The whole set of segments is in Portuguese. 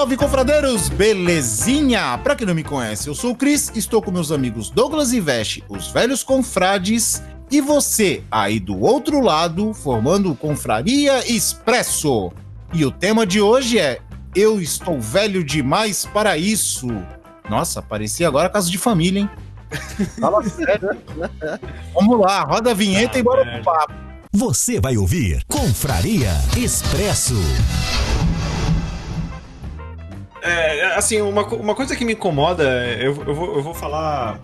Salve, confradeiros! Belezinha? Pra quem não me conhece, eu sou o Cris, estou com meus amigos Douglas e Veste, os velhos confrades, e você, aí do outro lado, formando o Confraria Expresso. E o tema de hoje é Eu estou velho demais para isso. Nossa, parecia agora casa de família, hein? Fala sério. Vamos lá, roda a vinheta e bora pro papo. Você vai ouvir Confraria Expresso. É, assim, uma, uma coisa que me incomoda, é- eu, eu, vou, eu vou falar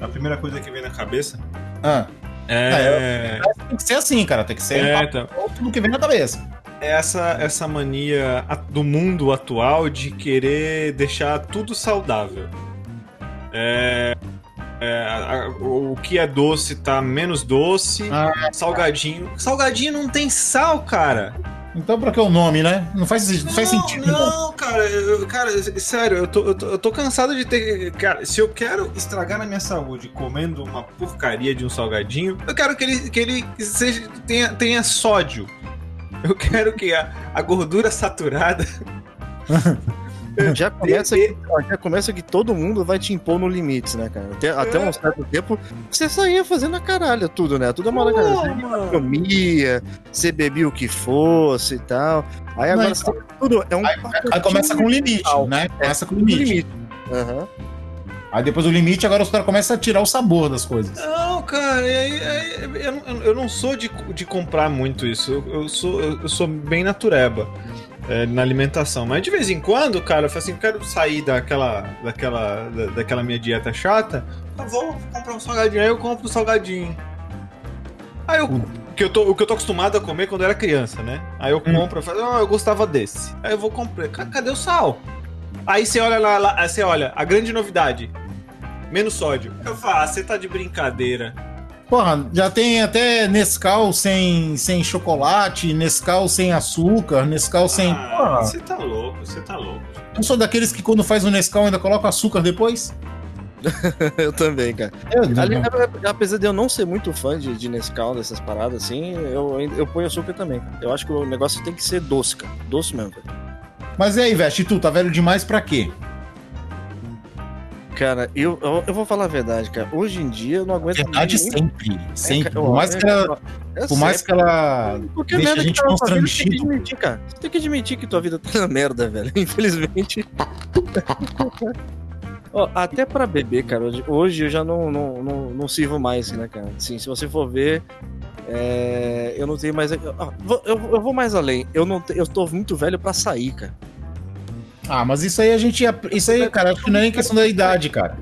a primeira coisa que vem na cabeça. Ah, É, tem que ser assim, cara, tem que ser é, é, então, tudo que vem na cabeça. é essa, essa mania do mundo atual de querer deixar tudo saudável. É, é, a- a- o que é doce tá menos doce, Ah. salgadinho. Salgadinho não tem sal, cara. Então, pra que o nome, né? Não faz, não faz sentido. Não, cara, eu- cara, sério, eu tô, eu, tô, eu tô cansado de ter. Cara, se eu quero estragar na minha saúde comendo uma porcaria de um salgadinho, eu quero que ele, que ele seja, tenha, tenha sódio. Eu quero que a, a gordura saturada. Já começa, que, já começa que todo mundo vai te impor no limites, né, cara? Até, até um certo tempo, você saía fazendo a caralho tudo, né? Tudo é uma caralho. mano. Comia, você bebia o que fosse e tal. Aí agora Não, você tem tudo. É um Aí começa com limite, né? Começa com limite. Aham. Aí depois do limite, agora os caras começam a tirar o sabor das coisas. Não, cara, aí- aí- eu, não- eu não sou de, de comprar muito isso. Eu, eu sou, eu sou bem natureba é, na alimentação. Mas de vez em quando, cara, eu falo assim, eu quero sair daquela, daquela, da- daquela minha dieta chata. Eu vou comprar um salgadinho. Aí eu compro um salgadinho. Aí eu. O que, eu tô, o que eu tô acostumado a comer quando eu era criança, né? Aí eu compro, eu falo, ah, eu gostava desse. Aí eu vou comprar. Ca- Cadê o sal? Aí você olha lá, lá- você olha, a grande novidade. Menos sódio. Eu falo, ah, você tá de brincadeira. Porra, já tem até Nescau sem, sem chocolate, Nescau sem açúcar, Nescau sem. Ah, Porra, você tá louco, você tá louco. eu sou daqueles que quando faz o Nescau ainda coloca açúcar depois? Eu também, cara. Eu, Ali, apesar de eu não ser muito fã de, de Nescau, dessas paradas assim, eu, eu ponho açúcar também. cara. Eu acho que o negócio tem que ser doce, cara. Doce mesmo, cara. Mas e aí, Veste, tu tá velho demais pra quê? Cara, eu, eu, eu vou falar a verdade, cara. Hoje em dia eu não aguento Verdade nem- sempre. Sempre. É, Por mais que ela, é por mais que ela Qualquer deixe a que gente tá vida, Tem que constrangido. admitir, cara. Você tem que admitir que tua vida tá na merda, velho. Infelizmente. Ó, até pra beber, cara. Hoje, eu já não, não, não, não sirvo mais, né, cara? Sim, se você for ver. é, eu não tenho mais. eu, eu vou mais além. Eu, não eu tô muito velho pra sair, cara. Ah, mas isso aí a gente. Isso aí, cara, acho que não é nem questão da idade, cara.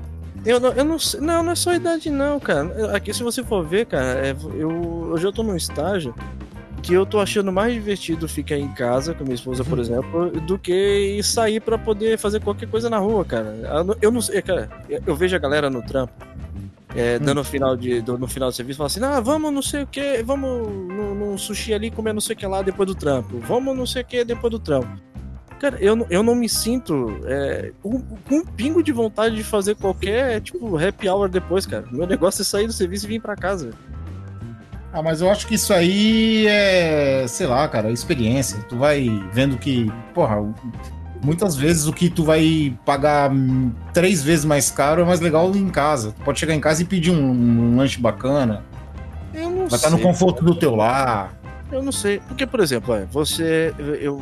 Eu não, eu não sei. Não, não é só idade, não, cara. Aqui, se você for ver, cara, é, eu, eu já tô num estágio que eu tô achando mais divertido ficar em casa com minha esposa, por exemplo, do que ir sair pra poder fazer qualquer coisa na rua, cara. Eu não- Eu sei, cara. Eu vejo a galera no trampo. é, dando final de, do- no final do serviço, fala assim: ah, vamos não sei o que, vamos no sushi ali comer não sei o que lá depois do trampo, vamos não sei o que depois do trampo. Cara, eu, não- eu não me sinto é, com com um pingo de vontade de fazer qualquer, tipo, happy hour depois, cara. Meu negócio é sair do serviço e vir pra casa. Ah, mas eu acho que isso aí é, sei lá, cara, experiência. Tu vai vendo que, porra, muitas vezes o que tu vai pagar três vezes mais caro é mais legal em casa. Tu pode chegar em casa e pedir um, um lanche bacana. Eu não Vai sei. estar no conforto do teu lar. Eu não sei. Porque, por exemplo, você. Eu,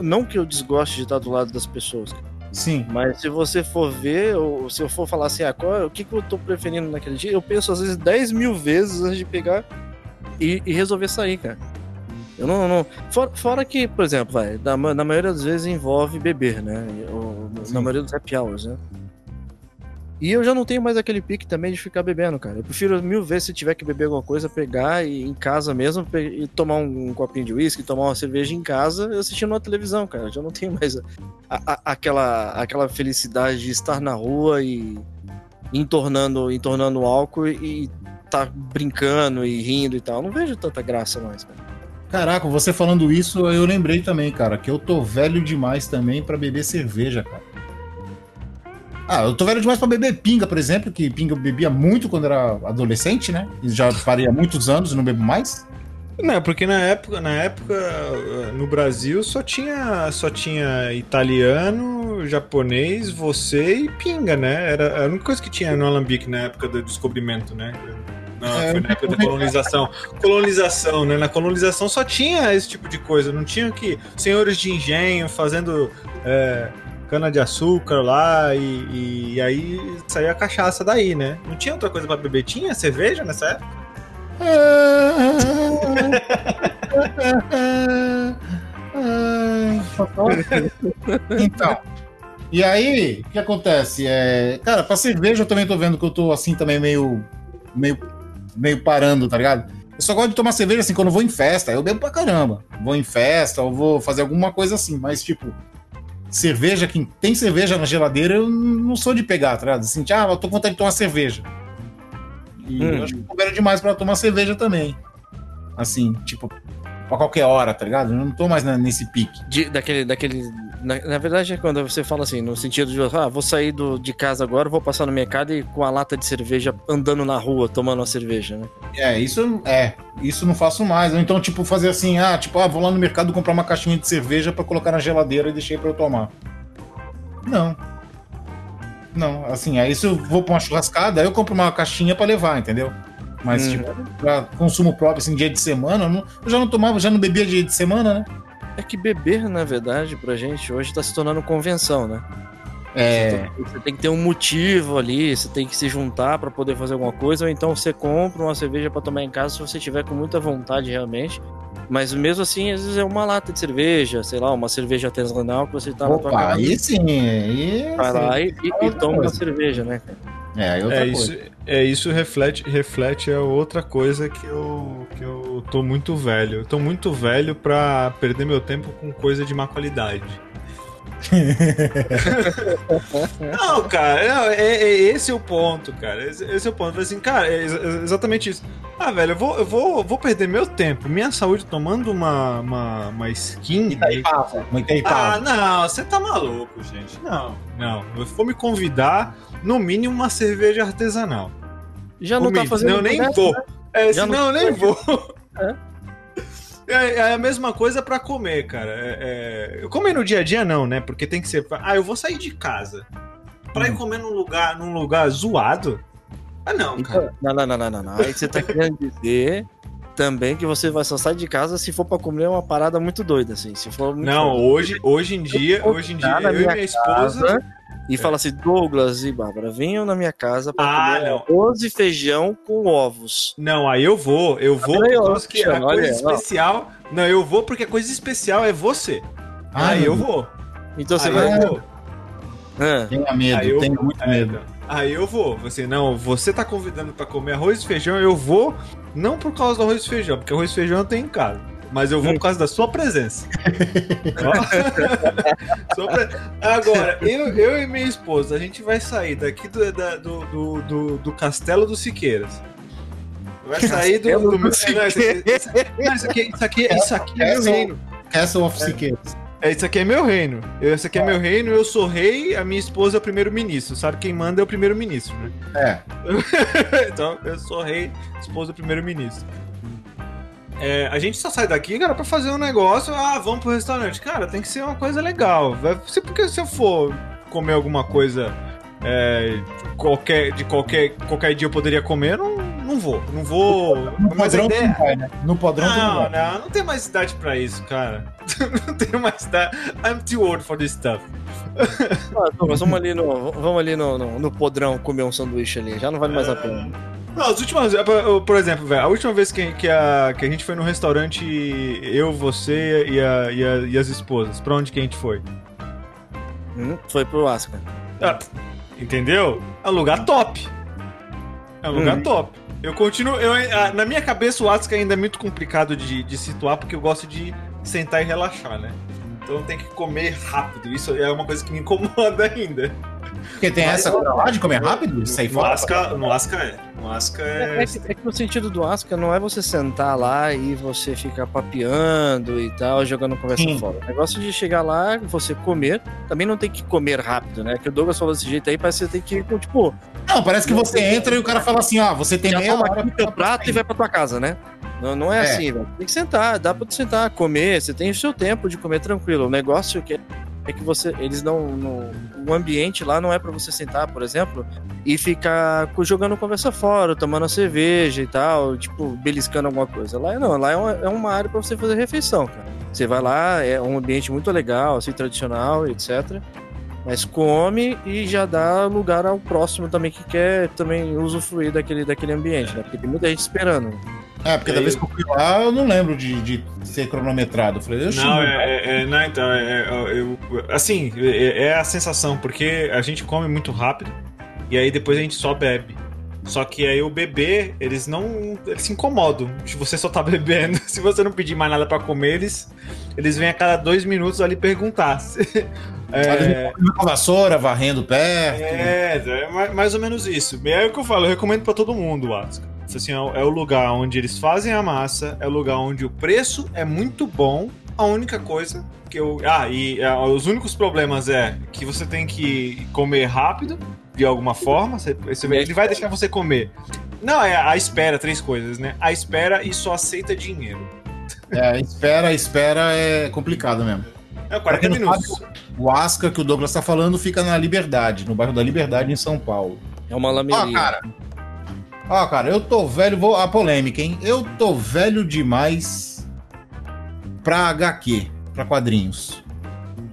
não que eu desgoste de estar do lado das pessoas, Sim. Mas se você for ver, ou se eu for falar assim, ah, qual, o que, que eu tô preferindo naquele dia, eu penso às vezes 10 mil vezes antes de pegar e, e resolver sair, cara. Eu não. não fora, fora que, por exemplo, vai, na, na maioria das vezes envolve beber, né? Ou, na maioria dos happy hours, né? E eu já não tenho mais aquele pique também de ficar bebendo, cara. Eu prefiro mil vezes se tiver que beber alguma coisa, pegar e em casa mesmo e tomar um, um copinho de uísque, tomar uma cerveja em casa assistindo uma televisão, cara. Eu já não tenho mais a, a, aquela, aquela felicidade de estar na rua e entornando, entornando álcool e tá brincando e rindo e tal. Eu não vejo tanta graça mais, cara. Caraca, você falando isso, eu lembrei também, cara, que eu tô velho demais também para beber cerveja, cara. Ah, eu tô velho demais para beber pinga, por exemplo, que pinga eu bebia muito quando era adolescente, né? E já parei há muitos anos e não bebo mais. Não, porque na época, na época no Brasil só tinha só tinha italiano, japonês, você e pinga, né? Era a única coisa que tinha no alambique na época do descobrimento, né? Não, é, foi na época da colonização. Colonização, né? Na colonização só tinha esse tipo de coisa. Não tinha que senhores de engenho fazendo é, cana de açúcar lá e, e aí saía a cachaça daí, né? Não tinha outra coisa para beber? Tinha cerveja nessa época? então, e aí, o que acontece? É, cara, pra cerveja eu também tô vendo que eu tô assim também meio, meio, meio parando, tá ligado? Eu só gosto de tomar cerveja assim quando eu vou em festa. Eu bebo pra caramba. Vou em festa ou vou fazer alguma coisa assim, mas tipo, cerveja, quem tem cerveja na geladeira, eu não sou de pegar, tá ligado? Assim, ah, eu tô com vontade de tomar cerveja. E hum. eu acho que eu demais para tomar cerveja também. Assim, tipo, pra qualquer hora, tá ligado? Eu não tô mais nesse pique. De, daquele, daquele. Na, na, verdade, é quando você fala assim, no sentido de, ah, vou sair do, de casa agora, vou passar no mercado e com a lata de cerveja andando na rua, tomando uma cerveja, né? É, isso é. Isso não faço mais. Ou então, tipo, fazer assim, ah, tipo, ah, vou lá no mercado comprar uma caixinha de cerveja para colocar na geladeira e deixei para eu tomar. Não. Não, assim, aí se eu vou pra uma churrascada, aí eu compro uma caixinha para levar, entendeu? Mas, hum. tipo, pra consumo próprio, assim, dia de semana, eu, não, eu, já não tomava, já não bebia dia de semana, né? É que beber, na verdade, pra gente hoje tá se tornando convenção, né? É. Você, tem que ter um motivo ali, você tem que se juntar para poder fazer alguma coisa, ou então você compra uma cerveja para tomar em casa se você tiver com muita vontade realmente. Mas mesmo assim, às vezes é uma lata de cerveja, sei lá, uma cerveja artesanal que você tá Opa, na tua casa. Aí sim, aí. Vai lá e, e, e toma uma cerveja, né? É, é, isso, é isso reflete, reflete é outra coisa que eu, que eu tô muito velho. Eu tô muito velho pra perder meu tempo com coisa de má qualidade. não, cara, não, é, é, esse é o ponto, cara. Esse, esse é o ponto. Assim, cara, é exatamente isso. Ah, velho, eu vou, eu vou, vou perder meu tempo, minha saúde tomando uma, uma, uma skin. Itaipava, uma Itaipava. Ah, não, você tá maluco, gente. Não, não. Se for me convidar, no mínimo uma cerveja artesanal. Já não tá fazendo. Não, nem vou. Né? É, Já não, nem vou. É. É, é, a mesma coisa para comer, cara. É, é... Comer no dia a dia não, né? Porque tem que ser. Ah, eu vou sair de casa. Pra hum. ir comer num lugar, num lugar zoado? Ah, não, então, cara. Não, não, não, não, não, não. Aí você tá querendo dizer também que você vai só sair de casa se for para comer uma parada muito doida, assim. Se for Não, hoje, hoje em dia, hoje em dia, eu e minha esposa e é. fala assim: Douglas e Bárbara, venham na minha casa para ah, comer não. arroz e feijão com ovos. Não, aí eu vou, eu vou aí, porque a coisa especial. Ó. Não, eu vou porque a coisa especial é você. Ah, aí eu vou. Então você aí vai. Eu vou. Tenha medo, aí tenho vou. muito medo. Aí eu vou. Você não, você tá convidando para comer arroz e feijão, eu vou não por causa do arroz e feijão, porque arroz e feijão eu tenho em casa mas eu vou por causa da sua presença. Agora, eu, eu e minha esposa, a gente vai sair daqui do, da, do, do, do, do Castelo dos Siqueiras. Vai sair do. do, do é, não, isso, aqui, isso, aqui, isso aqui é meu reino. Castle of Siqueiras. É, isso aqui é meu reino. Esse aqui é meu reino, eu sou rei, a minha esposa é o primeiro-ministro. Sabe quem manda é o primeiro-ministro, né? É. então, eu sou rei, esposa é o primeiro-ministro. É, a gente só sai daqui, cara, pra fazer um negócio. Ah, vamos pro restaurante. Cara, tem que ser uma coisa legal. Se, porque se eu for comer alguma coisa é, qualquer, de qualquer, qualquer dia eu poderia comer, não, não vou, não vou. No Mas padrão ideia. tu vai, né? No padrão não Não, vai. não, não tenho mais idade pra isso, cara. não tenho mais idade. I'm too old for this stuff. Ah, Douglas, vamos ali, no, vamos ali no, no, no podrão comer um sanduíche ali. Já não vale mais a pena. Não, as últimas. por- Por exemplo, velho, a última vez que, que, a, que a gente foi no restaurante, eu, você e, a, e, a- e as esposas, pra onde que a gente foi? Hum, foi pro Asca. Ah, entendeu? É um lugar top. É um lugar Hum. top. Eu continuo. Eu, ah, na minha cabeça, o Asuka ainda é muito complicado de, de situar, porque eu gosto de sentar e relaxar, né? Então tem que comer rápido. Isso é uma coisa que me incomoda ainda. Porque tem essa coisa lá de comer rápido? Sair No fora? Asuka, no Asuka é. No Asuka É, é. é que, é que o sentido do Asca não é você sentar lá e você ficar papeando e tal, jogando conversa Sim. fora. O negócio de chegar lá, você comer, também não tem que comer rápido, né? Que o Douglas falou desse jeito aí, parece que você tem que, tipo, Não, parece que você entra e o cara fala assim, ó, você tem já meia hora aqui teu prato e vai pra tua casa, né? Não, não é, É. assim, velho. Tem que sentar, dá pra sentar, comer, você tem o seu tempo de comer tranquilo. O negócio que é, é que você, eles não, não- o ambiente lá não é pra você sentar, por exemplo, e ficar jogando conversa fora, tomando cerveja e tal, tipo, beliscando alguma coisa. Lá não, lá é uma, é uma área pra você fazer refeição, cara. Você vai lá, é um ambiente muito legal, assim, tradicional, etc. Mas come e já dá lugar ao próximo também que quer também usufruir daquele, daquele ambiente, né? Porque tem muita gente esperando. É, porque da É, vez que eu fui lá, eu não lembro de, de ser cronometrado. Eu falei, eu Não, é, é, é- não, então, é, é- eu, assim, é, é a sensação, porque a gente come muito rápido e aí depois a gente só bebe. Só que aí o bebê, eles não. Eles se incomodam se você só tá bebendo. Se você não pedir mais nada pra comer, eles, eles vêm a cada dois minutos ali perguntar. É, com a vassoura, varrendo perto. é, é mais, mais ou menos isso. E é o que eu falo, eu recomendo pra todo mundo Asca. Assim, é, o- lugar onde eles fazem a massa, é o lugar onde o preço é muito bom. A única coisa que eu. Ah, e ah, os únicos problemas é que você tem que comer rápido, de alguma forma. Você, você- ele vai deixar você comer. Não, é a espera, três coisas, né? A espera e só aceita dinheiro. É, espera, espera é complicado mesmo. É Pra 40 quem não minutos. O Asca que o Douglas tá falando fica na Liberdade, no bairro da Liberdade, em São Paulo. É uma Ó, lameria. cara. Ó, cara, eu tô velho, vou a polêmica, hein? Eu tô velho demais pra HQ, pra quadrinhos.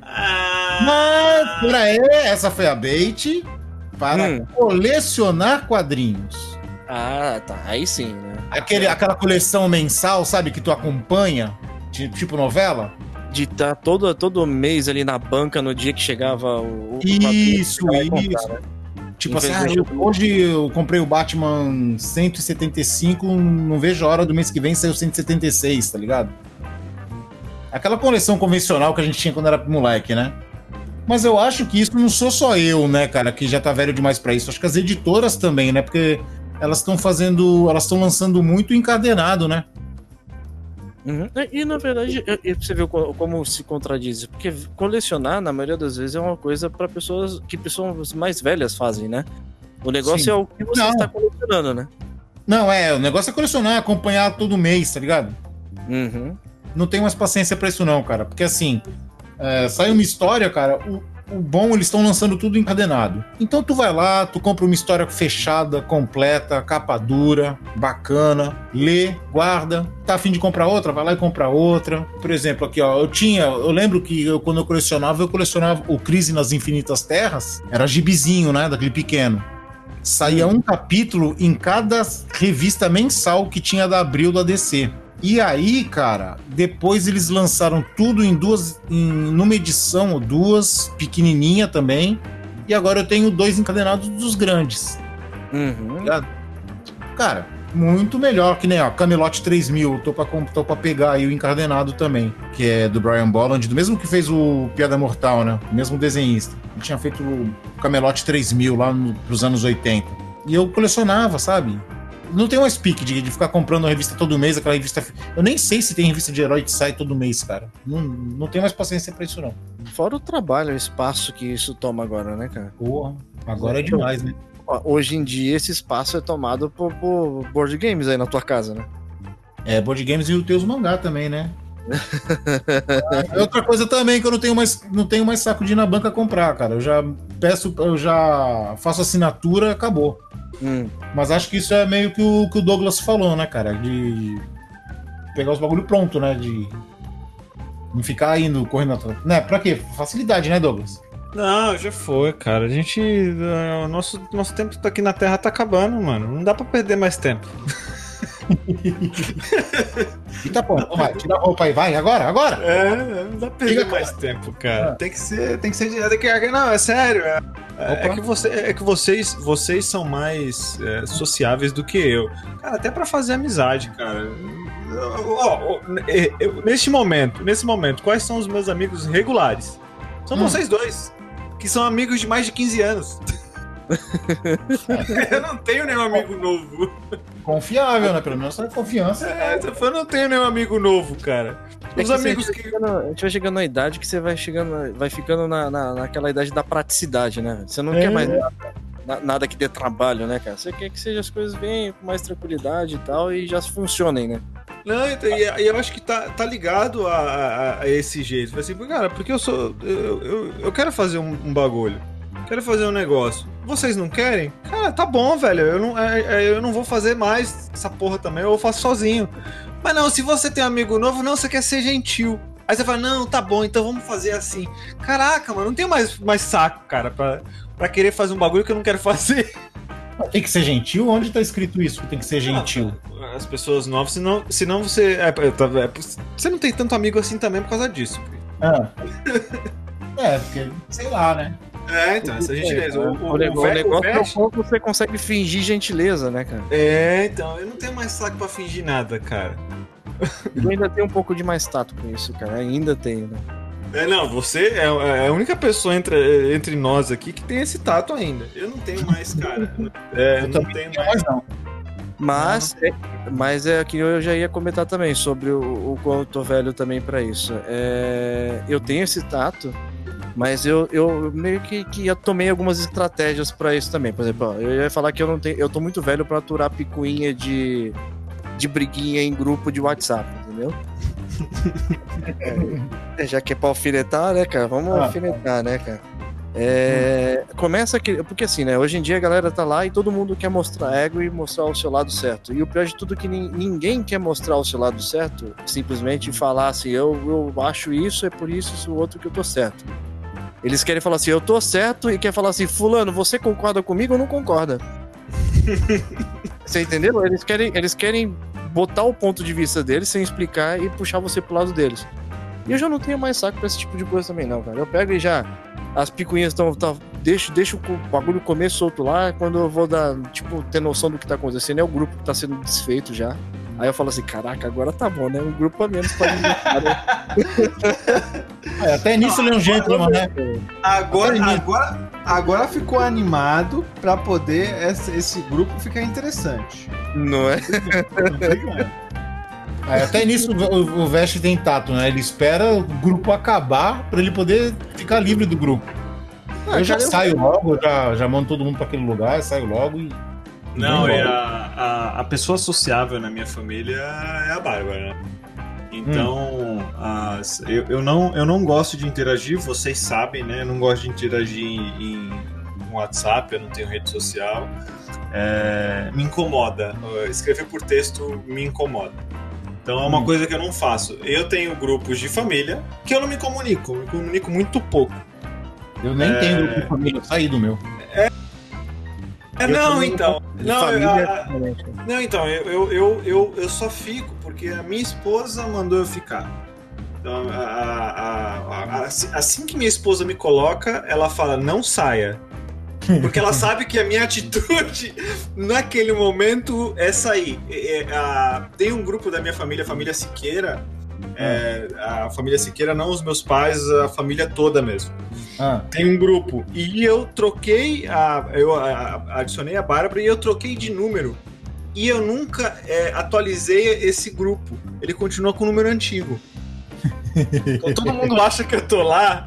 Ah, Mas, pera aí, essa foi a bait para Hum. colecionar quadrinhos. Ah, tá. Aí sim, né? Aquele, aquela coleção mensal, sabe, que tu acompanha, ti- tipo novela? De estar todo, todo mês ali na banca no dia que chegava o. o Isso, isso. comprar, né? Tipo assim, ah, eu- hoje eu comprei o Batman 175, não vejo a hora do mês que vem sair o 176, tá ligado? Aquela coleção convencional que a gente tinha quando era moleque, né? Mas eu acho que isso não sou só eu, né, cara, que já tá velho demais pra isso. Acho que as editoras também, né? Porque elas estão fazendo, elas estão lançando muito encadenado, né? Uhum. E, e, na verdade, é- é- você vê co- como se contradiz. Porque colecionar, na maioria das vezes, é uma coisa para pessoas que pessoas mais velhas fazem, né? O negócio Sim. é o que você Não. está colecionando, né? Não, é, o negócio é colecionar, acompanhar todo mês, tá ligado? Uhum. não tenho mais paciência pra isso não, cara. Porque assim, é, sai uma história, cara, o, o bom, eles estão lançando tudo encadenado. Então tu vai lá, tu compra uma história fechada, completa, capa dura, bacana, lê, guarda. Tá afim de comprar outra? Vai lá e compra outra. Por exemplo, aqui, ó, eu tinha, eu lembro que eu, quando eu colecionava, eu colecionava o Crise nas Infinitas Terras, era gibizinho, né, daquele pequeno. Saía um capítulo em cada revista mensal que tinha da Abril da DC. E aí, cara, depois eles lançaram tudo em duas, em numa edição ou duas, pequenininha também. E agora eu tenho dois encadenados dos grandes. Uhum. Cara, muito melhor que nem ó, Camelot 3000. Tô pra, tô pra pegar aí o encadenado também, que é do Brian Bolland, do mesmo que fez o Piada Mortal, né? O mesmo desenhista. Ele tinha feito o Camelot 3000 lá no, pros anos 80. E eu colecionava, sabe? Não tem mais pique de, de ficar comprando a revista todo mês, aquela revista. Eu nem sei se tem revista de herói que sai todo mês, cara. Não, não tenho mais paciência pra isso, não. Fora o trabalho, o espaço que isso toma agora, né, cara? Porra, agora é demais, né? Hoje em dia, esse espaço é tomado por, por board games aí na tua casa, né? É, board games e os teus mangá também, né? É outra coisa também que eu não tenho mais, não tenho mais saco de ir na banca comprar, cara. Eu já peço, eu já faço assinatura, acabou. Hum. Mas acho que isso é meio que o que o Douglas falou, né, cara? De pegar os bagulho pronto, né? De não ficar indo correndo atrás. Né? Pra quê? Facilidade, né, Douglas? Não, já foi, cara. A gente. O nosso, nosso tempo aqui na Terra tá acabando, mano. Não dá pra perder mais tempo. E tá bom, vai, tira a roupa aí, vai, agora, agora! É, não dá pra perder mais tempo, cara. Ah. Tem que ser. Tem que ser. Tem que, não, é sério. É, é que, você, é que vocês, vocês são mais é, sociáveis do que eu. Cara, até pra fazer amizade, cara. É, eu- neste momento, nesse momento, quais são os meus amigos regulares? São Hum. vocês dois, que são amigos de mais de 15 anos. eu não tenho nenhum amigo novo. Confiável, né? Pelo menos essa confiança. É, eu não tenho nenhum amigo novo, cara. É Os que amigos que. chegando- a gente vai chegando na idade que você vai chegando, vai ficando na, na- naquela idade da praticidade, né? Você não É. quer mais nada, na- nada que dê trabalho, né, cara? Você quer que seja as coisas venham com mais tranquilidade e tal e já funcionem, né? Não, então, e, e eu acho que tá, tá ligado a, a- a esse jeito. Assim, cara, porque eu sou. Eu, eu, eu quero fazer um, um bagulho. Quero fazer um negócio. Vocês não querem? Cara, tá bom, velho. Eu não, é- é, eu não vou fazer mais essa porra também. Eu faço sozinho. Mas não, se você tem um amigo novo, não, você quer ser gentil. Aí você fala, não, tá bom, então vamos fazer assim. Caraca, mano, não tenho mais, mais saco, cara, pra, pra querer fazer um bagulho que eu não quero fazer. Tem que ser gentil? Onde tá escrito isso que tem que ser gentil? As pessoas novas, senão, senão você. É, é, tá- é, você não tem tanto amigo assim também por causa disso. Ah. É, porque, sei lá, né? É, então, essa gentileza. O, o, O, o o ve- o negócio é o quanto você consegue fingir gentileza, né, cara? É, então, eu não tenho mais saco pra fingir nada, cara. Eu ainda tenho um pouco de mais tato com isso, cara. Ainda tenho, né? É, não, você é, é a única pessoa entre, entre nós aqui que tem esse tato ainda. Eu não tenho mais, cara. É, eu não tenho mais. mas não. Mas é, mas é que eu já ia comentar também sobre o, o quanto eu tô velho também pra isso. É, eu tenho esse tato, mas eu, eu meio que, que eu tomei algumas estratégias pra isso também. Por exemplo, ó, eu ia falar que eu não tenho, eu tô muito velho pra aturar picuinha de, de briguinha em grupo de WhatsApp, entendeu? É, já que é pra alfinetar, né, cara? Vamos Ah. alfinetar, né, cara? É, Começa que. Porque assim, né? Hoje em dia a galera tá lá e todo mundo quer mostrar ego e mostrar o seu lado certo. E o pior de tudo é que nin- ninguém quer mostrar o seu lado certo, simplesmente falar assim, eu, eu acho isso, é por isso, isso, o outro que eu tô certo. Eles querem falar assim, eu tô certo, e quer falar assim, fulano, você concorda comigo ou não concorda? você entendeu? Eles querem, eles querem botar o ponto de vista deles sem explicar e puxar você pro lado deles. E eu já não tenho mais saco pra esse tipo de coisa também, não, cara. Eu pego e já. As picuinhas estão. Tá, deixo, deixo o bagulho comer solto lá. Quando eu vou dar, tipo, ter noção do que tá acontecendo, é o grupo que tá sendo desfeito já. Aí eu falo assim, caraca, agora tá bom, né? Um grupo a menos pra alimentar, né? É, até nisso ele é um gentleman, né? Agora, agora, agora ficou animado pra poder esse, esse grupo ficar interessante. Não é? É, até nisso o, o Vest tem tato, né? Ele espera o grupo acabar pra ele poder ficar livre do grupo. eu já eu- saio logo, já, já mando todo mundo pra aquele lugar, saio logo e. Não, e é a, a, a pessoa sociável na minha família é a Bárbara, né? Então, as- eu, eu, não, eu não gosto de interagir, vocês sabem, né? Eu não gosto de interagir em, em WhatsApp, eu não tenho rede social. É, me incomoda. Escrever por texto me incomoda. Então é uma Hum. coisa que eu não faço. Eu tenho grupos de família que eu não me comunico, me comunico muito pouco. Eu nem É. tenho grupo de família, eu saí do meu. É, Eu não, então. Não, família eu- é? Não, então, eu, eu, eu, eu, só fico porque a minha esposa mandou eu ficar. Então, a- a- a- a- assim- assim que minha esposa me coloca, ela fala, não saia. Porque ela sabe que a minha atitude naquele momento é sair. É, é, a- tem um grupo da minha família, a família Siqueira. É, a família Siqueira, não os meus pais, a família toda mesmo Ah, tem um grupo. E eu troquei a. Eu a- adicionei a Bárbara e eu troquei de número. E eu nunca é, atualizei esse grupo. Ele continua com o número antigo. Então todo mundo acha que eu tô lá,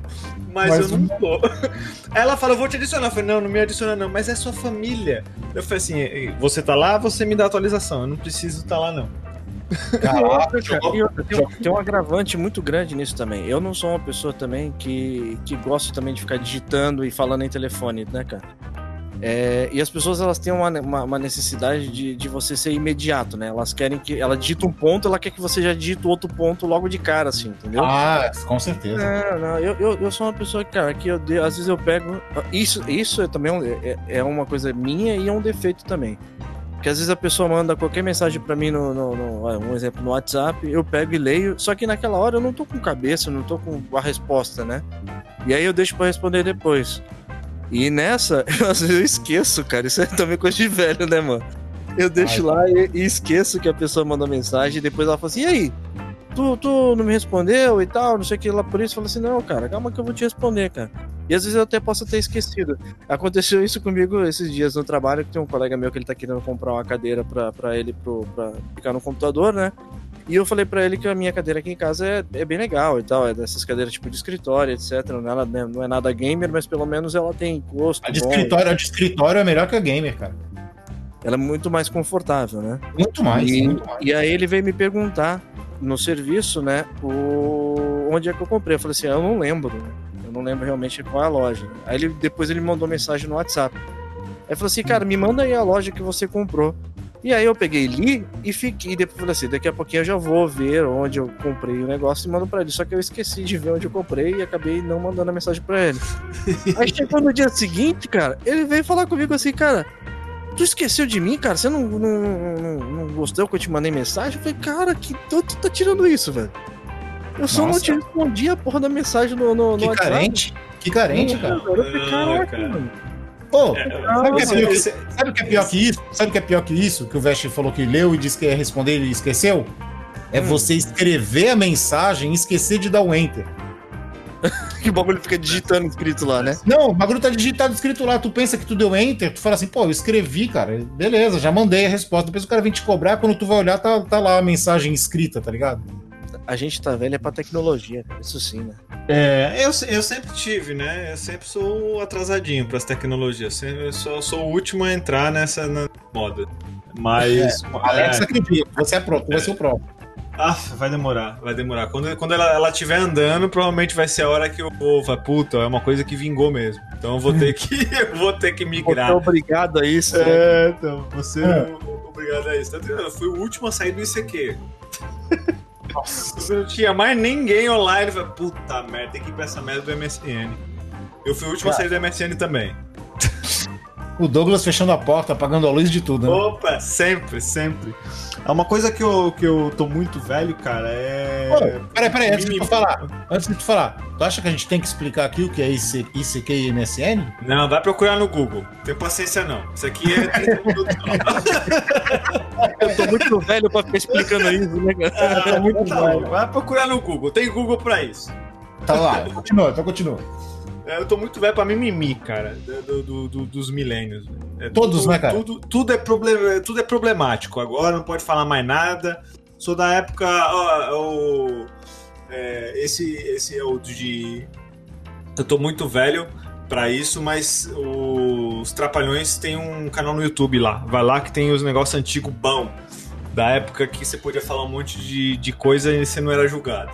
mas, Mas eu não tô. Ela fala, vou te adicionar. Eu falei, não, não me adiciona não, mas é sua família. Eu falei assim, você tá lá, você me dá atualização. Eu não preciso estar lá, não. Tem, um, tem um agravante muito grande nisso também. Eu não sou uma pessoa também que, que gosta também de ficar digitando e falando em telefone, né, cara? É, e as pessoas elas têm uma, uma, uma necessidade de, de você ser imediato, né? Elas querem que. Ela digita um ponto, ela quer que você já digite outro ponto logo de cara, assim, entendeu? Ah, com certeza. Não, não, eu, eu, eu sou uma pessoa que, cara, que eu, às vezes eu pego. Isso, isso é também é, é uma coisa minha e é um defeito também. Porque às vezes a pessoa manda qualquer mensagem pra mim, no, no- no- ah, um exemplo, no WhatsApp, eu pego e leio, só que naquela hora eu não tô com cabeça, não tô com a resposta, né? E aí eu deixo pra responder depois. E nessa, eu, às vezes eu esqueço, cara. Isso é também coisa de velho, né, mano? Eu deixo lá e, e esqueço que a pessoa mandou mensagem e depois ela fala assim: e aí? Tu, tu não me respondeu e tal, não sei o que lá por isso. Eu falo assim: não, cara, calma que eu vou te responder, cara. E às vezes eu até posso ter esquecido. Aconteceu isso comigo esses dias no trabalho, que tem um colega meu que ele tá querendo comprar uma cadeira pra, pra ele pro, pra ficar no computador, né? E eu falei pra ele que a minha cadeira aqui em casa é, é bem legal e tal, é dessas cadeiras tipo de escritório, etc. Não é, nada- não é nada gamer, mas pelo menos ela tem gosto. A de bom, escritório, a de escritório é melhor que a gamer, cara. Ela é muito mais confortável, né? Muito mais, e, muito mais. e aí ele veio me perguntar no serviço, né, o... onde é que eu comprei. Eu falei assim, ah, eu não lembro, né? Eu não lembro realmente qual é a loja. Aí ele, depois ele mandou mensagem no WhatsApp. Aí ele falou assim, cara, me manda aí a loja que você comprou. E aí eu peguei, li e fiquei. E depois falei assim, daqui a pouquinho eu já vou ver onde eu comprei o negócio e mando pra ele. Só que eu esqueci de ver onde eu comprei e acabei não mandando a mensagem pra ele. aí chegou no dia seguinte, cara, ele veio falar comigo assim, cara, tu esqueceu de mim, cara? Você não, não, não, não gostou que eu te mandei mensagem? Eu falei, cara, que tu, tu tá tirando isso, velho? Eu só não Nossa. te respondi a porra da mensagem no, no, no Que WhatsApp. carente. Que carente, cara. Eu Ah, caraca, cara. mano. Pô, sabe o que é que- esse- sabe o que é pior que isso? Sabe o que é pior que isso? Que o Vest falou que leu e disse que ia responder e esqueceu? É Hum. você escrever a mensagem e esquecer de dar o enter. Que bagulho fica digitando escrito lá, né? Não, o bagulho tá digitado escrito lá. Tu pensa que tu deu enter, tu fala assim, pô, eu escrevi, cara. Beleza, já mandei a resposta. Depois o cara vem te cobrar, quando tu vai olhar, tá, tá lá a mensagem escrita, tá ligado? A gente tá velho é pra tecnologia, isso sim, né? É, eu, eu sempre tive, né? Eu sempre sou atrasadinho pras tecnologias. Eu sou, sou o último a entrar nessa na moda. Mas. Alex é, acredita, você é pronto, vai ser o próximo. ah, vai demorar, vai demorar. Quando, quando ela, ela estiver andando, provavelmente vai ser a hora que eu vou falar, puta, é uma coisa que vingou mesmo. Então eu vou ter que, eu vou ter que Você migrar. é obrigado a isso. né? É, então, você É. obrigado a isso. Tanto que Eu fui o último a sair do ICQ. Não tinha mais ninguém online. Falei, puta merda, tem que ir pra essa merda do MSN. Eu fui o último a sair do MSN também. O Douglas fechando a porta, apagando a luz de tudo, né? Opa, sempre, sempre. É uma coisa que eu, que eu tô muito velho, cara, é. Pô, peraí, peraí, antes de tu falar, antes de tu falar, tu acha que a gente tem que explicar aqui o que é IC, ICQ e MSN? Não, vai procurar no Google. Tem paciência não. Isso aqui é 30 minutos. Eu tô muito velho pra ficar explicando isso, né, cara? Ah, Eu tô muito tá, velho. vai procurar no Google. Tem Google pra isso. Tá lá, continua, então continua. É, Eu tô muito velho pra mimimi, cara, do, do- do- dos milênios. É, Todos, tudo, né, cara? Tudo, tudo, é problem, tudo é problemático. Agora não pode falar mais nada. Sou da época. ó, o- é, esse, esse é o de. Eu tô muito velho pra isso, mas os Trapalhões têm um canal no YouTube lá. Vai lá que tem os negócios antigos bom. Da época que você podia falar um monte de, de coisa e você não era julgado.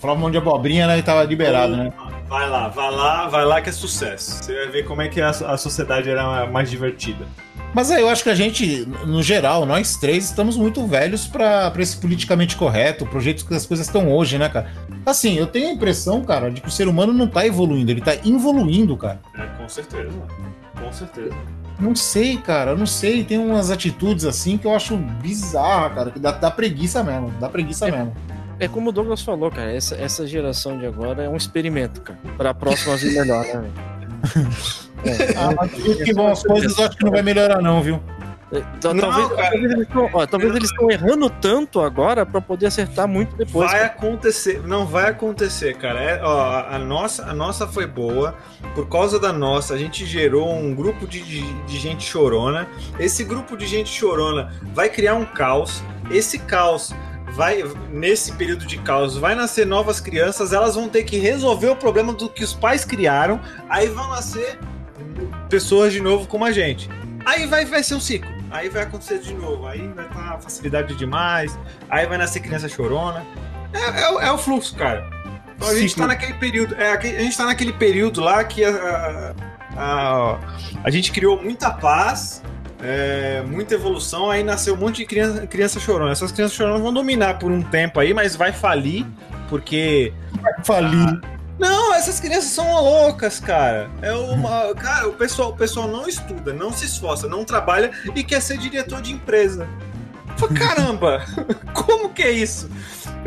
Falava um monte de abobrinha, né? E tava liberado, né? Vai lá, vai lá, vai lá que é sucesso. Você vai ver como é que a, a sociedade era mais divertida. Mas aí eu acho que a gente, no geral, nós três estamos muito velhos pra pra esse politicamente correto, pro jeito que as coisas estão hoje, né, cara? Assim, eu tenho a impressão, cara, de que o ser humano não tá evoluindo, ele tá involuindo, cara. É, com certeza. Com certeza. Não sei, cara, eu não sei. Tem umas atitudes assim que eu acho bizarra, cara, que dá, dá preguiça mesmo, dá preguiça mesmo. É como o Douglas falou, cara, essa, essa geração de agora é um experimento, cara. Pra próxima vir melhor, né? É, Ah, mas que vão as coisas, acho que não vai melhorar, não, viu? é, tal- Não, talvez, cara. talvez eles tão- ó, talvez eles estão errando tanto agora pra poder acertar muito depois. vai cara. acontecer, não vai acontecer, cara. É, ó, a, a nossa, a nossa foi boa. Por causa da nossa, a gente gerou um grupo de, de, de gente chorona. Esse grupo de gente chorona vai criar um caos. Esse caos vai, nesse período de caos, vai nascer novas crianças. Elas vão ter que resolver o problema do que os pais criaram. Aí vão nascer pessoas de novo como a gente. Aí vai, vai ser um ciclo. aí vai acontecer de novo. Aí vai estar facilidade demais, aí vai nascer criança chorona. É, é o- é o fluxo, cara. Então, a gente Ciclo. tá naquele período. É, a gente tá naquele período lá que a, a, a, a gente criou muita paz. É, muita evolução, aí nasceu um monte de criança, criança chorona. Essas crianças choronas vão dominar por um tempo aí, mas vai falir, porque Falir. não, essas crianças são loucas, cara. É uma, cara, o pessoal, o pessoal não estuda, não se esforça, não trabalha e quer ser diretor de empresa. Caramba, como que é isso?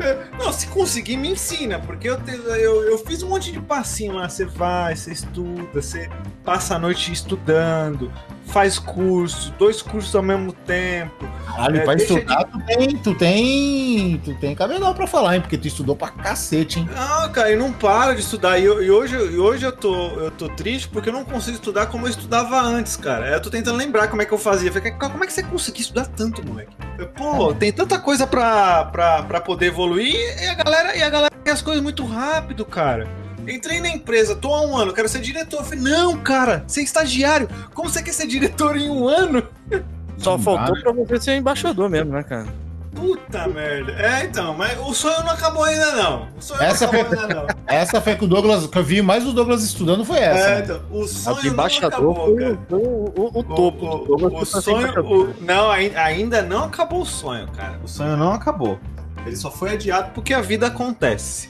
É, Não, se conseguir, me ensina, porque eu, te- eu, eu fiz um monte de passinho lá. Você vai, você estuda, você passa a noite estudando, faz curso, dois cursos ao mesmo tempo. Caralho, É, pra estudar, tu tem, tu tem. Tu tem cabelão pra falar, hein? Porque tu estudou pra cacete, hein? Não, cara, eu não paro de estudar. E, eu- e hoje, e hoje eu, tô, eu tô triste porque eu não consigo estudar como eu estudava antes, cara. Eu tô tentando lembrar como é que eu fazia. Falei, "Cara, como é que você conseguiu estudar tanto, moleque? Pô, tem tanta coisa pra, pra, pra poder evoluir e a galera, e a galera quer as coisas muito rápido, cara. Entrei na empresa, tô há um ano, quero ser diretor. Eu falei, não, cara, você é estagiário. Como você quer ser diretor em um ano? Só Não faltou dá, pra você ser embaixador mesmo, né, cara? Puta merda. É, então, mas o sonho não acabou ainda, não. O sonho Essa não acabou ainda, não. Essa foi que o Douglas, que eu vi mais o Douglas estudando foi essa. É, né? então, o sonho não embaixador acabou, foi, cara. o- foi o, o- o topo. O, do Douglas o, foi o sonho. não, ai- ainda não acabou o sonho, cara. O sonho não acabou. Ele só foi adiado porque a vida acontece.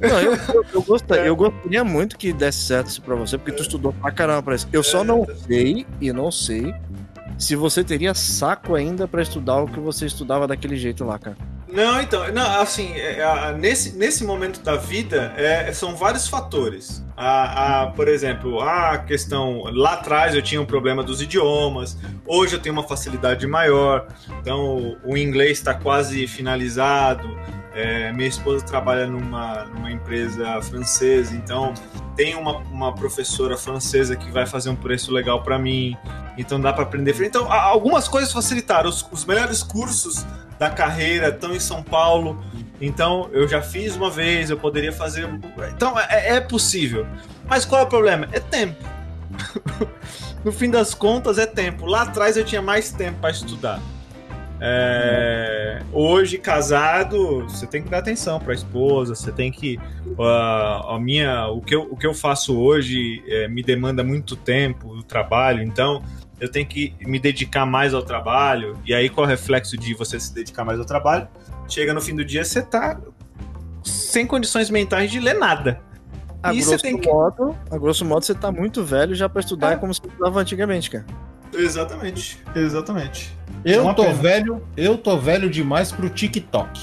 Não, eu, eu, eu gostaria, eu gostaria muito que desse certo isso pra você, porque tu estudou pra caramba pra isso. Eu só não sei, e não sei, se você teria saco ainda pra estudar o que você estudava daquele jeito lá, cara. Não, então, não, assim, é, a- nesse, nesse momento da vida, é, são vários fatores. A, a, por exemplo, a questão. Lá atrás eu tinha um problema dos idiomas, hoje eu tenho uma facilidade maior, então o inglês está quase finalizado. É, minha esposa trabalha numa, numa empresa francesa, então tem uma, uma professora francesa que vai fazer um preço legal para mim, então dá para aprender. Então, algumas coisas facilitaram. Os, os melhores cursos da carreira estão em São Paulo. Então eu já fiz uma vez, eu poderia fazer. Então é, é possível. Mas qual é o problema? É tempo. no fim das contas, é tempo. Lá atrás eu tinha mais tempo para estudar. É, hoje, casado, você tem que dar atenção para a esposa, você tem que. ah, a minha, o, que eu, o que eu faço hoje é, me demanda muito tempo, o trabalho, então eu tenho que me dedicar mais ao trabalho. E aí, qual é o reflexo de você se dedicar mais ao trabalho? Chega no fim do dia, você tá sem condições mentais de ler nada. A E grosso, que- modo, a grosso modo, você tá muito velho já pra estudar É. como você estudava antigamente, cara. Exatamente, exatamente. Eu Uma tô pena. velho, eu tô velho demais pro TikTok.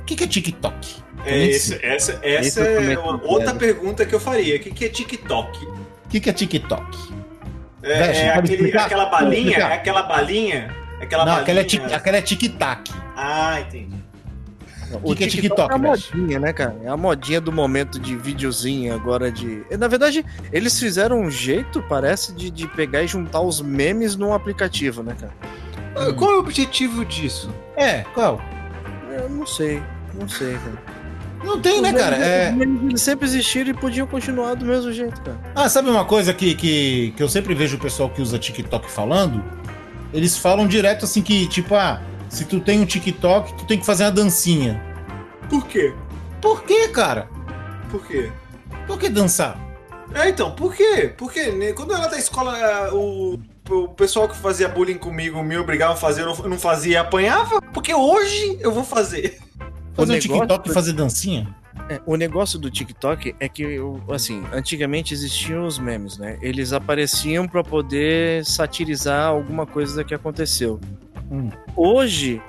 O que, que é TikTok? É, esse- essa Esse essa eu é outra pergunta que eu faria. O que, que é TikTok? O que, que é TikTok? É, é aquele- aquela balinha? É aquela balinha? Aquela Não, balinha. aquela é, tic, aquela é tic-tac. Ah, entendi. O que é TikTok TikTok, é a modinha, né, cara? É a modinha do momento de videozinho agora de. Na verdade, eles fizeram um jeito, parece, de, de pegar e juntar os memes num aplicativo, né, cara? Ah, Qual é o objetivo disso? É, qual? Eu não sei, não sei, cara. Não tem, né, Os cara? memes- É... Eles sempre existiram e podiam continuar do mesmo jeito, cara. Ah, sabe uma coisa que, que, que eu sempre vejo o pessoal que usa TikTok falando? Eles falam direto assim que, tipo, ah, se tu tem um TikTok, tu tem que fazer uma dancinha. Por quê? Por quê, cara? Por quê? Por que dançar? É, então, por quê? Porque né, quando eu era da escola, o, o pessoal que fazia bullying comigo me obrigava a fazer, eu não- fazia e apanhava? Porque hoje eu vou fazer. Fazer um negócio- TikTok e fazer dancinha? É, o negócio do TikTok é que, o- assim, antigamente existiam os memes, né? Eles apareciam pra poder satirizar alguma coisa que aconteceu. Hum. Hoje,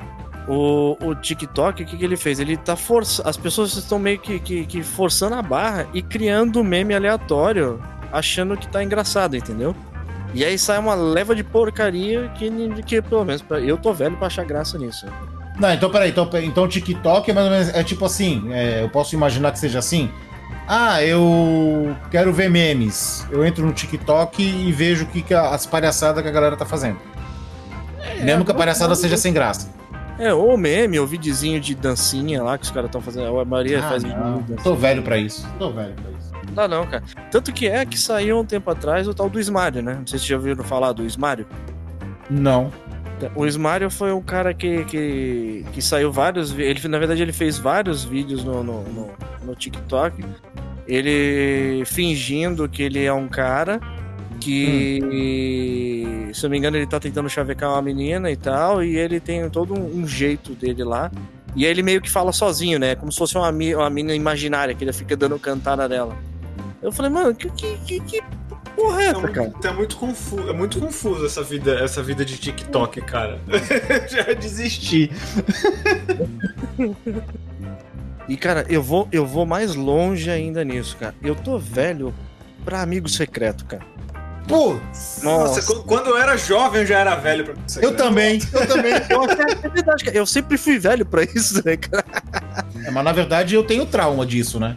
o, o TikTok, o que, que ele fez? Ele tá forçando. As pessoas estão meio que, que, que forçando a barra e criando um meme aleatório, achando que tá engraçado, entendeu? E aí sai uma leva de porcaria que, que pelo menos, eu tô velho pra achar graça nisso. Não, então peraí, então, então o TikTok é mais ou menos, é tipo assim, é, eu posso imaginar que seja assim. Ah, eu quero ver memes. Eu entro no TikTok e vejo o que, que a- as palhaçadas que a galera tá fazendo. Mesmo que a palhaçada seja sem graça. É, ou meme, ou videozinho de dancinha lá que os caras estão fazendo. A Maria Ah, faz não, tô velho pra isso. Tô velho pra isso. Não dá não, cara. Tanto que é que saiu um tempo atrás o tal do Smário, né? Não sei se já ouviram falar do Smário. Não. O Smario foi um cara que, que, que saiu vários. Ele, na verdade, ele fez vários vídeos no, no, no, no TikTok. Ele fingindo que ele é um cara que, se eu não me engano, ele tá tentando chavecar uma menina e tal. E ele tem todo um, um jeito dele lá. E aí ele meio que fala sozinho, né? Como se fosse uma, uma menina imaginária que ele fica dando cantada nela. Eu falei, mano, que, que, que, que porra é É essa, cara? muito, é muito confuso, é muito confuso essa vida, essa vida de TikTok, cara. Já desisti. E, cara, eu vou, eu vou mais longe ainda nisso, cara. Eu tô velho pra amigo secreto, cara. Putz, Nossa, qu- quando eu era jovem eu já era velho pra você. eu também, eu também. É verdade, cara. Eu sempre fui velho pra isso, né, cara? É, mas na verdade eu tenho trauma disso, né?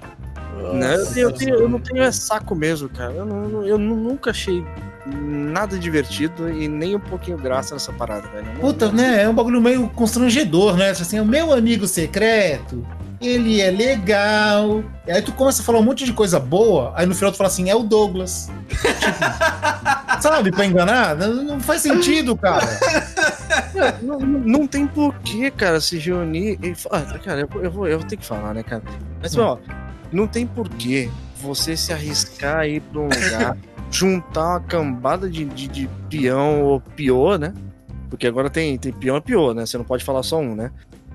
Né? Eu, tenho- eu não tenho é saco mesmo, cara. Eu, não- não- eu nu- nunca achei nada divertido e nem um pouquinho graça nessa parada, velho. Não- Puta, né? É um bagulho meio constrangedor, né? Assim, o meu amigo secreto, ele é legal. E aí tu começa a falar um monte de coisa boa, aí no final tu fala assim, é o Douglas. Tipo, sabe, pra enganar? Não, não faz sentido, cara. Não, não- não tem porquê, cara, se reunir e. Ah, cara, eu, eu vou, eu vou ter que falar, né, cara? Mas, ó, não tem porquê você se arriscar a ir pra um lugar, juntar uma cambada de, de, de peão ou pior, né? Porque agora tem, tem peão e pior, né? Você não pode falar só um, né?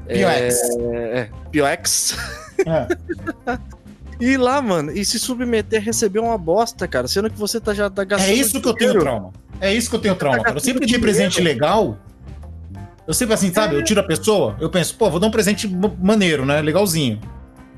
Pioex. É, é Pioex. É. E ir lá, mano, e se submeter a receber uma bosta, cara, sendo que você tá, já tá gastando. É isso que eu tenho trauma. É isso que eu tenho trauma, cara. Eu sempre de presente legal. Eu sempre assim, sabe? Eu tiro a pessoa, eu penso, pô, vou dar um presente ma- maneiro, né? Legalzinho.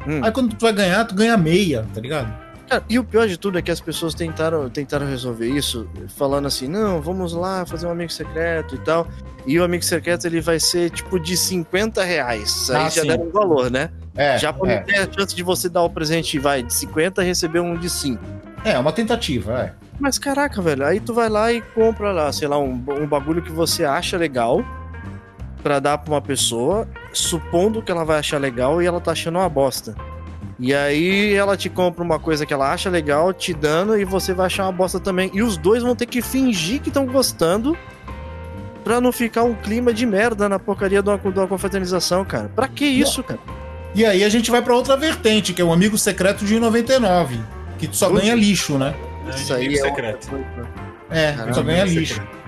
Hum. Aí quando tu vai ganhar, tu ganha meia, tá ligado? Cara, e o pior de tudo é que as pessoas tentaram, tentaram resolver isso falando assim, não, vamos lá fazer um amigo secreto e tal. E o amigo secreto ele vai ser tipo de 50 reais. Aí Ah, já sim. deram um valor, né? É, já pra é. ter a chance de você dar o presente vai de 50 e receber um de 5. é uma tentativa, é. Mas caraca, velho, aí tu vai lá e compra lá, sei lá, um, um bagulho que você acha legal pra dar pra uma pessoa, supondo que ela vai achar legal e ela tá achando uma bosta. E aí ela te compra uma coisa que ela acha legal, te dando, e você vai achar uma bosta também. E os dois vão ter que fingir que estão gostando pra não ficar um clima de merda na porcaria de uma, de uma confraternização, cara. Pra que isso, cara? E aí a gente vai pra outra vertente, que é o amigo secreto de 99, que tu só Putz. ganha lixo, né? Isso aí é secreto. É, Caramba, só ganha lixo. secreto.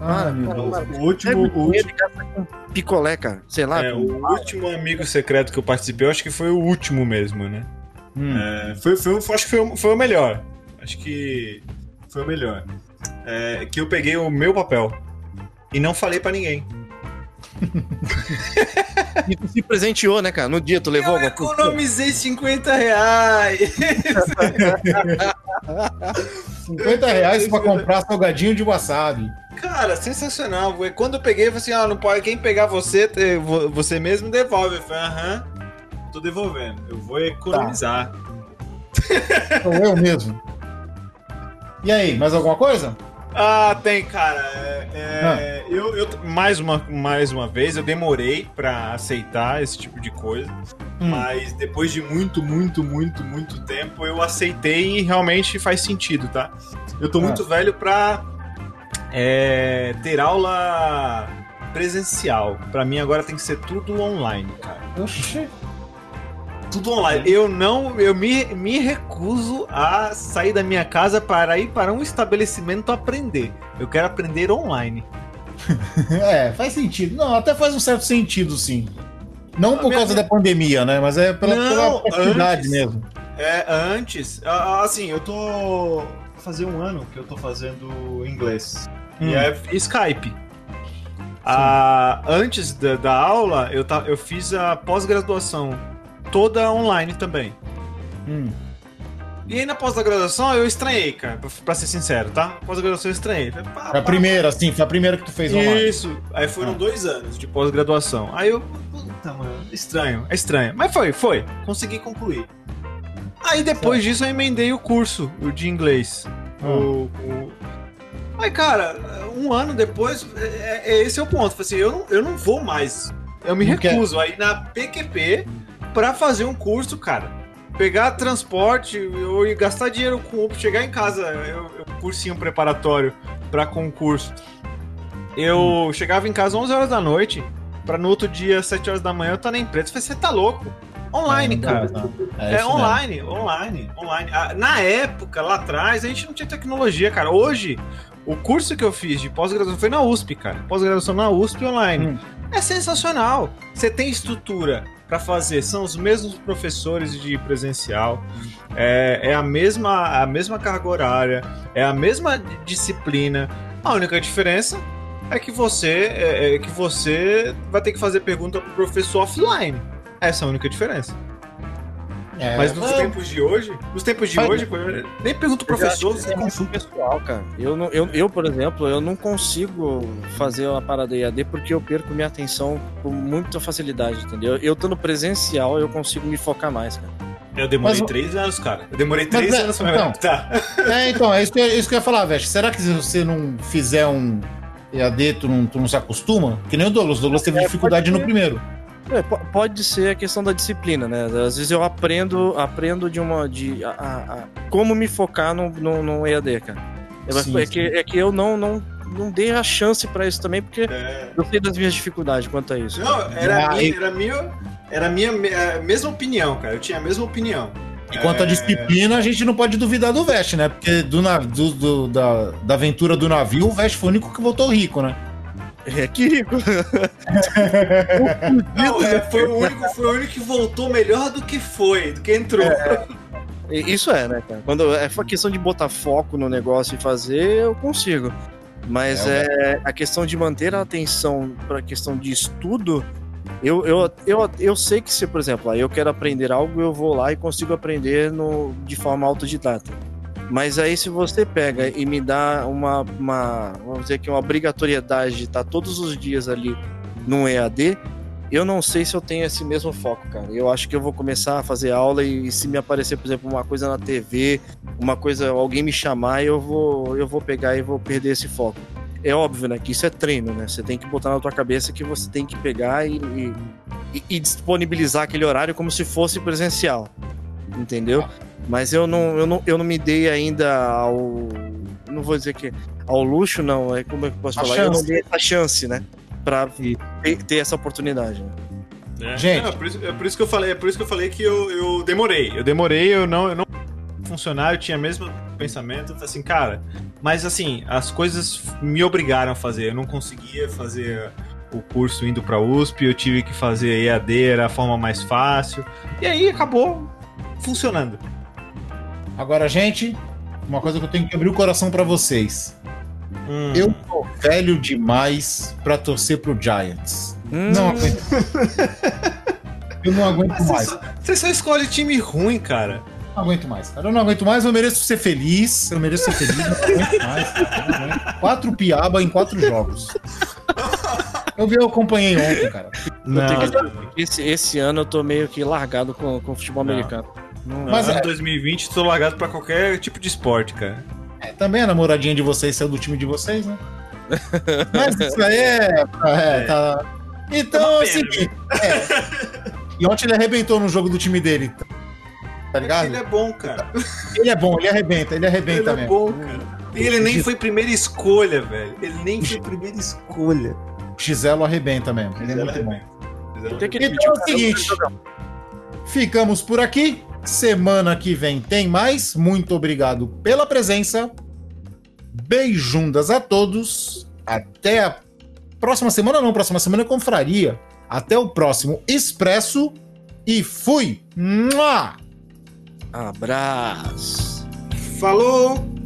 Ah, meu Cara, Deus. O último, o último, com picolé, cara. Sei lá. é, o último amigo secreto que eu participei, eu acho que foi o último mesmo, né? Hum. É, foi, foi, foi- acho que foi, o- foi o melhor. Acho que foi o melhor. É, que eu peguei o meu papel e não falei pra ninguém. E tu se presenteou, né, cara? No dia tu levou eu alguma coisa? economizei 50 reais. 50 reais pra comprar salgadinho de wasabi. Cara, sensacional. Quando eu peguei, eu falei assim: ó, não pode. Quem pegar você, você mesmo devolve. Eu falei, aham, tô devolvendo. Eu vou economizar. Sou eu mesmo. E aí, mais alguma coisa? Ah, tem, cara. É, é, eu, eu- mais, uma, mais uma vez, eu demorei pra aceitar esse tipo de coisa. Hum. Mas depois de muito, muito, muito, muito tempo, eu aceitei e realmente faz sentido, tá? Eu tô Ah. muito velho pra é, ter aula presencial. Pra mim agora tem que ser tudo online, cara. Oxi. Tudo online. Eu não, eu me, me recuso a sair da minha casa para ir para um estabelecimento aprender. Eu quero aprender online. É, faz sentido. Não, até faz um certo sentido, sim. Não por minha- causa da pandemia, né? Mas é pela, Não, pela antes. mesmo. É, antes, assim, eu tô fazer um ano que eu tô fazendo inglês. Hum. E é Skype. Ah, antes da, da aula, eu, ta, eu fiz a pós-graduação toda online também. Hum. E aí na pós-graduação eu estranhei, cara, pra, pra ser sincero, tá? Pós-graduação eu estranhei. Falei, pá, Foi a primeira, assim, foi a primeira que tu fez online. Isso. Aí foram Ah. dois anos de pós-graduação. Aí eu, puta, mano, estranho, é estranho. Mas foi, foi. Consegui concluir. Aí depois disso eu emendei o curso o de inglês. Ah. O, o... Aí, cara, um ano depois, é, é- esse é o ponto. Falei Assim, eu, não, eu não vou mais. Eu me Não recuso a ir na PQP pra fazer um curso, cara. Pegar transporte ou ir gastar dinheiro com Uber, chegar em casa, eu, eu cursinho preparatório pra concurso. eu chegava em casa 11 horas da noite, pra no outro dia, 7 horas da manhã, eu estar na empresa. Eu falei, você tá louco? Online, cara. É, É, isso online, online, online. Ah, Na época, lá atrás, a gente não tinha tecnologia, cara. Hoje, o curso que eu fiz de pós-graduação foi na USP, cara. Pós-graduação na USP online. Hum. É sensacional. Você tem estrutura pra fazer, são os mesmos professores de presencial, é, é a, mesma, a mesma carga horária, é a mesma disciplina. A única diferença é que você é, é que você vai ter que fazer pergunta pro professor offline. Essa é a única diferença. É, Mas nos não, tempos de hoje, nos tempos de Mas- hoje, nem pergunta o professor, você é muito pessoal, cara. Eu, não, eu, eu, por exemplo, eu não consigo fazer uma parada EAD porque eu perco minha atenção com muita facilidade, entendeu? Eu estando presencial, eu consigo me focar mais, cara. Eu demorei Mas três anos, cara. Eu demorei três é, anos pra me então. adaptar. É, então, é isso que, eu- é isso que eu ia falar, Veste. Será que se você não fizer um EAD, tu não, tu não se acostuma? Que nem o Douglas. O Douglas teve É, dificuldade no primeiro. É, po- pode ser a questão da disciplina, né? Às vezes eu aprendo, aprendo de uma. de a, a- a- como me focar no, no, no EAD, cara. É, Sim, é que, é que eu não, não, não dei a chance pra isso também, porque É. eu sei das minhas dificuldades quanto a isso. Não, era Ah, minha, era minha, era minha a mesma opinião, cara. Eu tinha a mesma opinião. E quanto à É. disciplina, a gente não pode duvidar do Veste, né? Porque do, do- do- da, da aventura do navio, o Veste foi o único que voltou rico, né? É que rico. Não, é, foi, o único, foi o único que voltou melhor do que foi, do que entrou. E- Isso é, né, cara? Quando é uma questão de botar foco no negócio e fazer, eu consigo. Mas É, é, a questão de manter a atenção para a questão de estudo, eu, eu, eu, eu sei que se, por exemplo, eu quero aprender algo, eu vou lá e consigo aprender no, de forma autodidata. Mas aí se você pega e me dá uma, uma vamos dizer que uma obrigatoriedade de estar todos os dias ali num EAD, eu não sei se eu tenho esse mesmo foco, cara. Eu acho que eu vou começar a fazer aula e, se me aparecer, por exemplo, uma coisa na TV, uma coisa, alguém me chamar, eu vou, eu vou pegar e vou perder esse foco. É óbvio, né, que isso é treino, né? Você tem que botar na tua cabeça que você tem que pegar e, e- e- e disponibilizar aquele horário como se fosse presencial. Entendeu? Mas eu não, eu não, eu não me dei ainda ao. Não vou dizer que. Ao luxo, não. É como é que eu posso A falar? Eu não chance. dei essa chance, né? Pra ter, ter essa oportunidade. né? É. Gente. Não, é, por isso, é por isso que eu falei, é por isso que eu falei que eu, eu demorei. Eu demorei, eu não, eu não funcionar, eu tinha o mesmo pensamento, assim, cara, mas assim, as coisas me obrigaram a fazer, eu não conseguia fazer o curso indo pra USP, eu tive que fazer EAD, era a forma mais fácil. E aí acabou funcionando. Agora, gente, uma coisa que eu tenho que abrir o coração pra vocês. Hum. Eu tô velho demais pra torcer pro Giants. Hum, Não aguento. Eu não aguento Você mais. só, você só escolhe time ruim, cara. Não aguento mais, cara. Eu não aguento mais, eu mereço ser feliz. Eu mereço ser feliz, não aguento mais. cara. Eu não aguento. Quatro piaba em quatro jogos. Eu vi, eu acompanhei ontem, cara. Não, tenho que- esse, esse ano eu tô meio que largado com, com o futebol Não. americano. Mas Mas é- em 2020 tô largado pra qualquer tipo de esporte, cara. É, também a namoradinha de vocês saiu do time de vocês, né? Mas isso aí é. é, tá... Então é o seguinte. é. E ontem ele arrebentou no jogo do time dele. Tá ligado? Ele é bom, cara. Ele é bom, ele arrebenta, ele arrebenta Ele é mesmo. bom, cara. E ele nem foi primeira escolha, velho. Ele nem foi primeira escolha. O Giselo arrebenta mesmo. Ele é muito bom. Tem que Então é o seguinte. Ficamos por aqui. Semana que vem tem mais. Muito obrigado pela presença. Beijundas a todos. Até a próxima semana, não. Próxima semana é confraria. Até o próximo Expresso. E fui! Mua! Abraço. Falou!